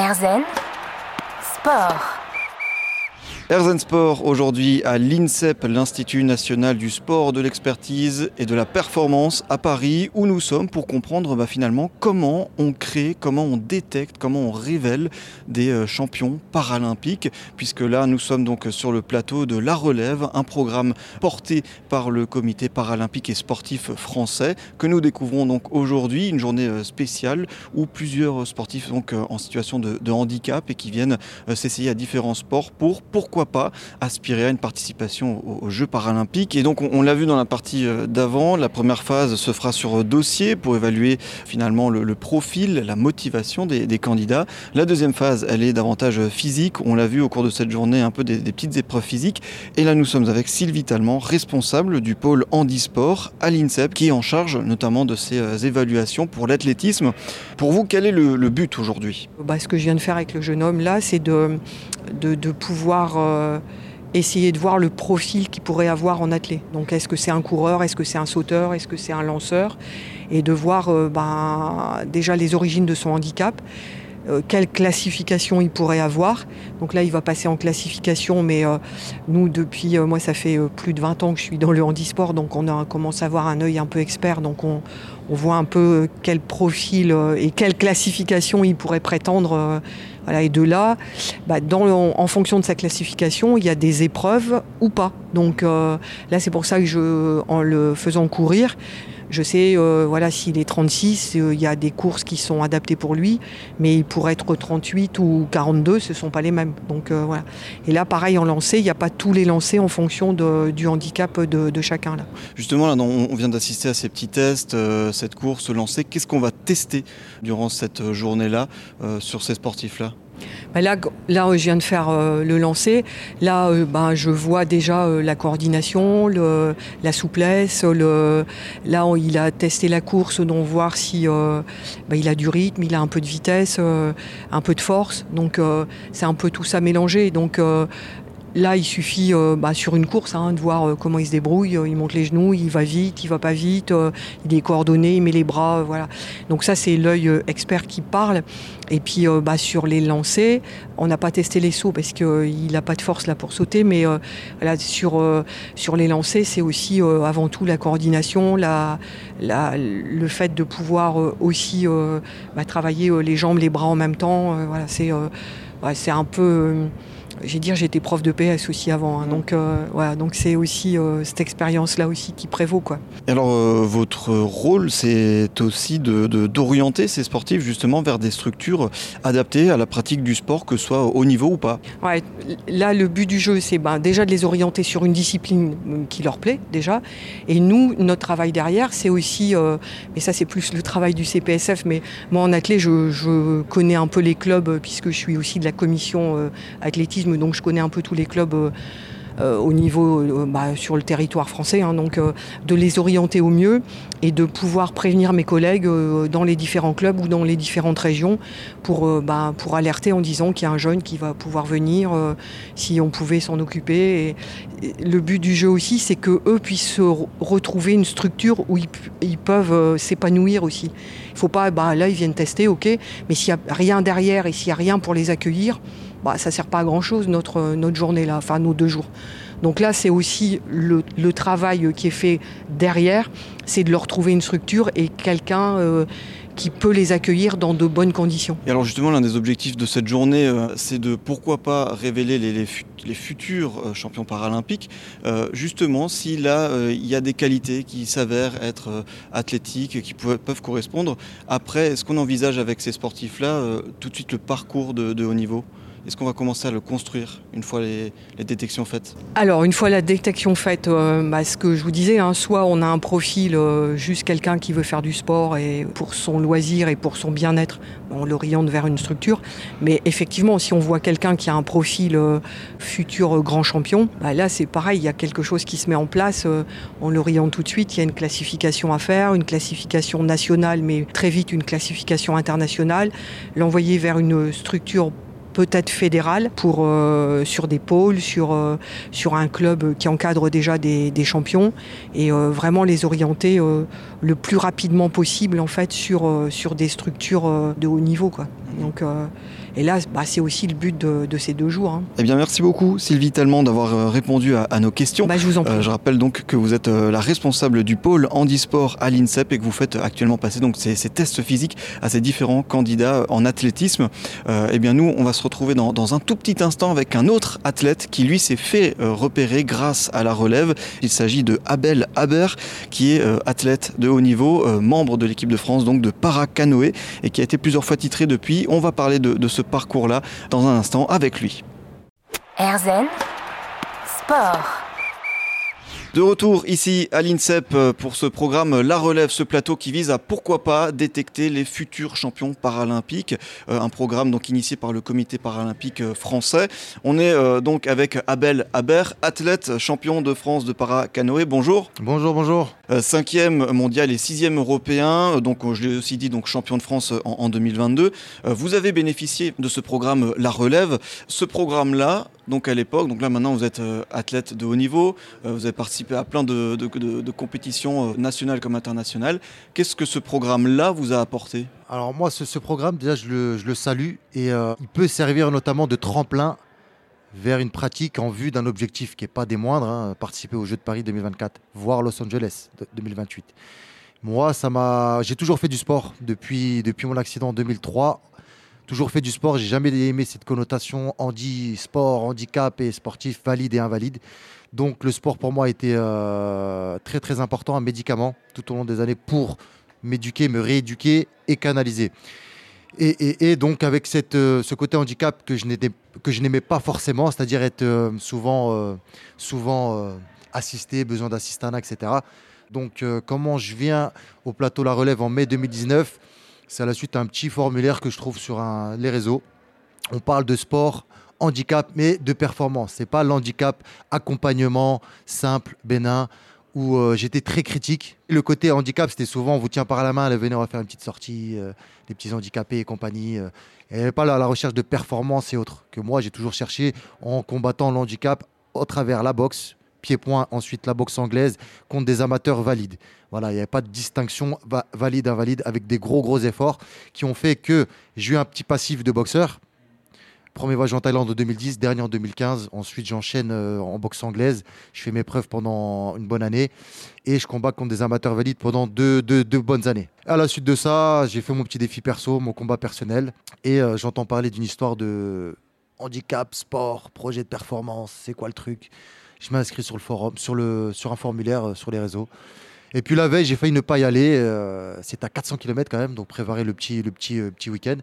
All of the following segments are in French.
Erzen Sport. Erzen Sport aujourd'hui à l'INSEP, l'Institut national du sport, de l'expertise et de la performance à Paris, où nous sommes pour comprendre bah, finalement comment on crée, comment on détecte, comment on révèle des euh, champions paralympiques, puisque là nous sommes donc sur le plateau de La Relève, un programme porté par le comité paralympique et sportif français que nous découvrons donc aujourd'hui, une journée euh, spéciale où plusieurs sportifs donc euh, en situation de handicap et qui viennent s'essayer à différents sports pour pourquoi pas aspirer à une participation aux, Jeux paralympiques. Et donc on, l'a vu dans la partie euh, d'avant, la première phase se fera sur dossier pour évaluer finalement le, profil, la motivation des, candidats. La deuxième phase, elle est davantage physique. On l'a vu au cours de cette journée, un peu des, petites épreuves physiques. Et là nous sommes avec Sylvie Tallement, responsable du pôle handisport à l'INSEP, qui est en charge notamment de ces euh, évaluations pour l'athlétisme. Pour vous, quel est le, but aujourd'hui? Bah, Ce que je viens de faire avec le jeune homme là, c'est de, de, pouvoir euh, essayer de voir le profil qu'il pourrait avoir en athlète. Donc est-ce que c'est un coureur, est-ce que c'est un sauteur, est-ce que c'est un lanceur? Et de voir euh, ben, déjà les origines de son handicap. Euh, quelle classification il pourrait avoir. Donc là, il va passer en classification, mais nous, depuis, moi, ça fait plus de 20 ans que je suis dans le handisport, donc on a commencé à avoir un œil un peu expert, donc on, on voit un peu quel profil et quelle classification il pourrait prétendre et de là, bah, en fonction de sa classification, il y a des épreuves ou pas. Donc euh, là, c'est pour ça que je, en le faisant courir, je sais, euh, voilà, s'il est 36, euh, il y a des courses qui sont adaptées pour lui, mais pour être 38 ou 42, ce ne sont pas les mêmes. Voilà. Et là, pareil, en lancer, il n'y a pas tous les lancers en fonction du handicap de, chacun. Justement, là, on vient d'assister à ces petits tests, cette course lancée. Qu'est-ce qu'on va tester durant cette journée-là sur ces sportifs-là? Bah là, là, je viens de faire euh, le lancer. Là, euh, bah, je vois déjà euh, la coordination, la souplesse. Le, là, il a testé la course, donc voir si bah, il a du rythme, il a un peu de vitesse, un peu de force. Donc, c'est un peu tout ça mélangé. Donc, Là, il suffit euh, bah, sur une course hein, de voir euh, comment il se débrouille. Il monte les genoux, il va vite, il va pas vite, euh, il est coordonné, il met les bras, voilà. Donc ça, c'est l'œil expert qui parle. Et puis bah, sur les lancers, on n'a pas testé les sauts parce qu'il n'a pas de force là pour sauter, mais voilà, sur, sur les lancers, c'est aussi avant tout la coordination, le fait de pouvoir aussi bah, travailler les jambes, les bras en même temps. voilà, c'est c'est un peu j'ai dire j'étais prof de PS aussi avant, hein. donc euh, voilà, donc c'est aussi euh, cette expérience-là aussi qui prévaut quoi. alors euh, votre rôle, c'est aussi de, d'orienter ces sportifs justement vers des structures adaptées à la pratique du sport, que ce soit au niveau ou pas? Ouais, là le but du jeu, c'est ben, déjà de les orienter sur une discipline qui leur plaît déjà, et nous notre travail derrière, c'est aussi, mais ça c'est plus le travail du CPSF, mais moi en athlète, je, je connais un peu les clubs puisque je suis aussi de la commission athlétisme donc je connais un peu tous les clubs euh, euh, au niveau euh, bah, sur le territoire français, hein. donc de les orienter au mieux et de pouvoir prévenir mes collègues dans les différents clubs ou dans les différentes régions pour, bah, pour alerter en disant qu'il y a un jeune qui va pouvoir venir si on pouvait s'en occuper. Le but du jeu aussi, c'est que eux puissent retrouver une structure où ils, peuvent s'épanouir aussi. Il ne faut pas, bah, là ils viennent tester, ok, mais s'il n'y a rien derrière et s'il n'y a rien pour les accueillir, bah, ça ne sert pas à grand-chose notre, notre journée là, enfin nos deux jours. Donc là, c'est aussi le, travail qui est fait derrière, c'est de leur trouver une structure et quelqu'un euh, qui peut les accueillir dans de bonnes conditions. Et alors justement, l'un des objectifs de cette journée, euh, c'est de pourquoi pas révéler les, futurs euh, champions paralympiques, justement si là, il y a des qualités qui s'avèrent être athlétiques, qui peuvent, peuvent correspondre. Après, est-ce qu'on envisage avec ces sportifs-là tout de suite le parcours de haut niveau? Est-ce qu'on va commencer à le construire une fois les, détections faites Alors, une fois la détection faite, euh, bah, ce que je vous disais, hein, soit on a un profil, euh, juste quelqu'un qui veut faire du sport et pour son loisir et pour son bien-être, on l'oriente vers une structure. Mais effectivement, si on voit quelqu'un qui a un profil euh, futur grand champion, bah, là c'est pareil, il y a quelque chose qui se met en place, on l'oriente tout de suite, il y a une classification à faire, une classification nationale, mais très vite une classification internationale, l'envoyer vers une structure peut-être fédéral pour, euh, sur des pôles, sur, euh, sur un club qui encadre déjà des, champions et euh, vraiment les orienter le plus rapidement possible en fait sur, sur des structures de haut niveau. Quoi. Donc, euh, et là, bah, c'est aussi le but de, ces deux jours. Hein. Eh bien, merci beaucoup Sylvie Tellement d'avoir euh, répondu à, nos questions. Bah, je vous en prie. je rappelle donc que vous êtes la responsable du pôle handisport à l'INSEP et que vous faites actuellement passer donc ces, tests physiques à ces différents candidats en athlétisme. eh bien, nous, on va se retrouver dans, dans, un tout petit instant avec un autre athlète qui, lui, s'est fait repérer grâce à la relève. Il s'agit de Abel Haber, qui est athlète de haut niveau, membre de l'équipe de France donc de para-canoë et qui a été plusieurs fois titré depuis. On va parler de, de ce parcours-là dans un instant avec lui. Erzen Sport. De retour ici à l'INSEP euh, pour ce programme La Relève, ce plateau qui vise à pourquoi pas détecter les futurs champions paralympiques. Euh, un programme donc initié par le comité paralympique euh, français. On est donc avec Abel Haber, athlète champion de France de para-canoë. Bonjour. Bonjour, bonjour. Cinquième mondial et sixième européen. Donc je l'ai aussi dit donc champion de France en, en 2022. vous avez bénéficié de ce programme La Relève. Ce programme-là, donc à l'époque, donc là maintenant vous êtes athlète de haut niveau, vous avez participé à plein de, compétitions euh, nationales comme internationales. Qu'est-ce que ce programme-là vous a apporté? Alors moi, ce, programme, déjà, je le, salue et euh, il peut servir notamment de tremplin vers une pratique en vue d'un objectif qui n'est pas des moindres, hein, participer aux Jeux de Paris 2024, voire Los Angeles 2028. Moi, ça j'ai toujours fait du sport depuis, mon accident en 2003 toujours fait du sport. J'ai jamais aimé cette connotation handi-sport, handicap et sportif, valide et invalide. Donc le sport pour moi a été euh, très très important, un médicament tout au long des années pour m'éduquer, me rééduquer et canaliser. Et, donc avec cette, euh, ce côté handicap que je n'aimais pas forcément, c'est-à-dire être euh, souvent, souvent assisté, besoin d'assistanat, etc. Donc comment je viens au plateau La Relève en mai 2019 C'est à la suite d'un petit formulaire que je trouve sur les réseaux. On parle de sport handicap, mais de performance. C'est pas l'handicap accompagnement simple, bénin, où euh, j'étais très critique. Le côté handicap, c'était souvent on vous tient par la main, allez, venez, on va faire une petite sortie, euh, des petits handicapés et compagnie. Euh. et pas la, recherche de performance et autres, que moi j'ai toujours cherché en combattant l'handicap au travers la boxe, pied-point, ensuite la boxe anglaise, contre des amateurs valides. Voilà, il n'y avait pas de distinction valide-invalide avec des gros gros efforts qui ont fait que j'ai eu un petit passif de boxeur Premier voyage en Thaïlande en 2010, dernier en 2015. Ensuite, j'enchaîne euh, en boxe anglaise. Je fais mes preuves pendant une bonne année et je combat contre des amateurs valides pendant deux, bonnes années. À la suite de ça, j'ai fait mon petit défi perso, mon combat personnel et euh, j'entends parler d'une histoire de handicap, sport, projet de performance. C'est quoi le truc? Je m'inscris sur le forum, sur un formulaire euh, sur les réseaux. Et puis la veille, j'ai failli ne pas y aller. Euh, c'est à 400 km quand même, donc préparer le petit, le petit, euh, petit week-end.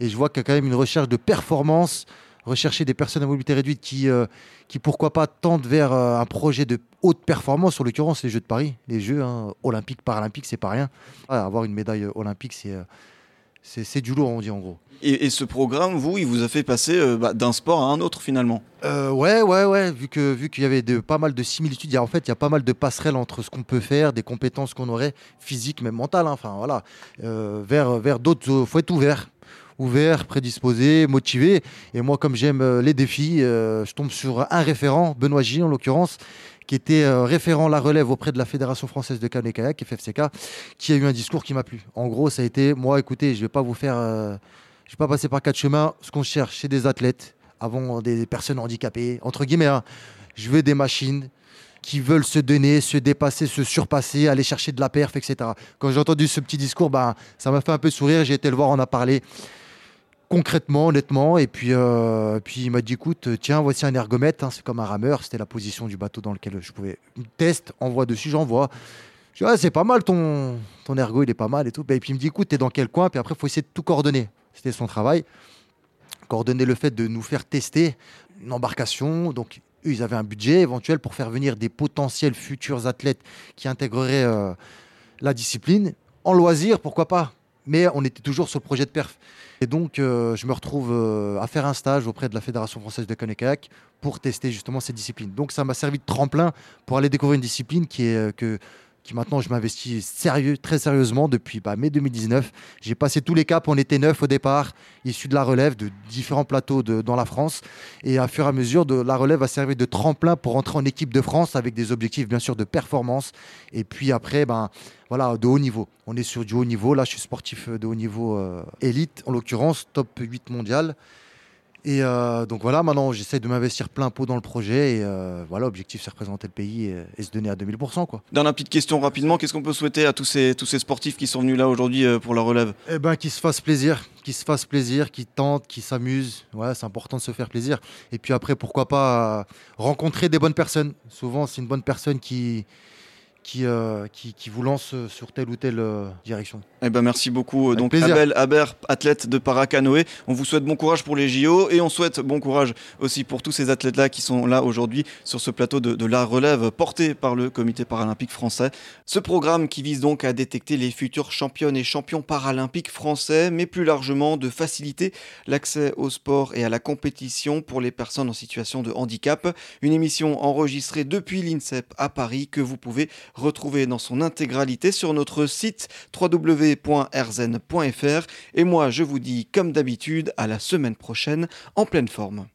Et je vois qu'il y a quand même une recherche de performance, rechercher des personnes à mobilité réduite qui, euh, qui pourquoi pas, tendent vers un projet de haute performance, en l'occurrence les Jeux de Paris, les Jeux hein, olympiques, paralympiques, c'est pas rien. avoir une médaille olympique, c'est c'est du lourd, on dit en gros. Et, ce programme, vous, il vous a fait passer euh, bah, d'un sport à un autre finalement? Euh, Ouais, ouais, ouais. Vu qu'il vu qu'il y avait de, pas mal de similitudes, il y a, en fait, il y a pas mal de passerelles entre ce qu'on peut faire, des compétences qu'on aurait, physiques, même mentales. Hein, enfin, voilà. Euh, vers vers d'autres, il faut être ouvert ouvert, prédisposé, motivé. Et moi, comme j'aime les défis, je tombe sur un référent, Benoît G en l'occurrence, qui était euh, référent la relève auprès de la Fédération française de canoë kayak, FFCK, qui a eu un discours qui m'a plu. En gros, ça a été moi, écoutez, je ne vais pas vous faire, euh, je vais pas passer par quatre chemins. Ce qu'on cherche, c'est des athlètes, avant des personnes handicapées, entre guillemets. Hein. Je veux des machines qui veulent se donner, se dépasser, se surpasser, aller chercher de la perf, etc. Quand j'ai entendu ce petit discours, ben, ça m'a fait un peu sourire. J'ai été le voir, on a parlé concrètement, honnêtement. Et puis, euh, puis il m'a dit écoute, tiens, voici un ergomètre, hein, c'est comme un rameur, c'était la position du bateau dans lequel je pouvais. Test, envoie dessus, j'envoie. Je dis ah, c'est pas mal ton, ton ergo, il est pas mal et tout. Et puis il me dit écoute, t'es dans quel coin? Puis après, il faut essayer de tout coordonner. C'était son travail. Coordonner le fait de nous faire tester une embarcation. Donc, ils avaient un budget éventuel pour faire venir des potentiels futurs athlètes qui intégreraient euh, la discipline. En loisir, pourquoi pas? Mais on était toujours sur le projet de perf. Et donc, euh, je me retrouve euh, à faire un stage auprès de la Fédération française de canoë-kayak pour tester justement cette discipline. Donc, ça m'a servi de tremplin pour aller découvrir une discipline qui est, euh, que, qui maintenant je m'investis sérieux, très sérieusement depuis bah, mai 2019. J'ai passé tous les caps, on était neuf au départ, issus de la relève de différents plateaux dans la France. Et à fur et à mesure, la relève a servi de tremplin pour rentrer en équipe de France avec des objectifs bien sûr de performance. Et puis après, ben, voilà, de haut niveau. On est sur du haut niveau. Là, je suis sportif de haut niveau euh, élite, en l'occurrence top 8 mondial. Et euh, donc voilà, maintenant j'essaie de m'investir plein pot dans le projet. Et euh, voilà, l'objectif c'est représenter le pays et, se donner à 2000%. Quoi. Dernière petite question rapidement, qu'est-ce qu'on peut souhaiter à tous ces, tous ces sportifs qui sont venus là aujourd'hui euh, pour la relève? Eh ben qu'ils se fassent plaisir, qu'ils se fassent plaisir, qu'ils tentent, qu'ils s'amusent. Ouais, c'est important de se faire plaisir. Et puis après, pourquoi pas rencontrer des bonnes personnes. Souvent, c'est une bonne personne qui, euh, qui, qui, vous lance sur telle ou telle euh, direction. Eh ben merci beaucoup. Donc Abel Haber, athlète de paracanoë. On vous souhaite bon courage pour les JO et on souhaite bon courage aussi pour tous ces athlètes-là qui sont là aujourd'hui sur ce plateau de, de, la relève porté par le Comité paralympique français. Ce programme qui vise donc à détecter les futurs championnes et champions paralympiques français, mais plus largement de faciliter l'accès au sport et à la compétition pour les personnes en situation de handicap. Une émission enregistrée depuis l'INSEP à Paris que vous pouvez retrouver dans son intégralité sur notre site www.rzen.fr. Et moi, je vous dis comme d'habitude à la semaine prochaine en pleine forme.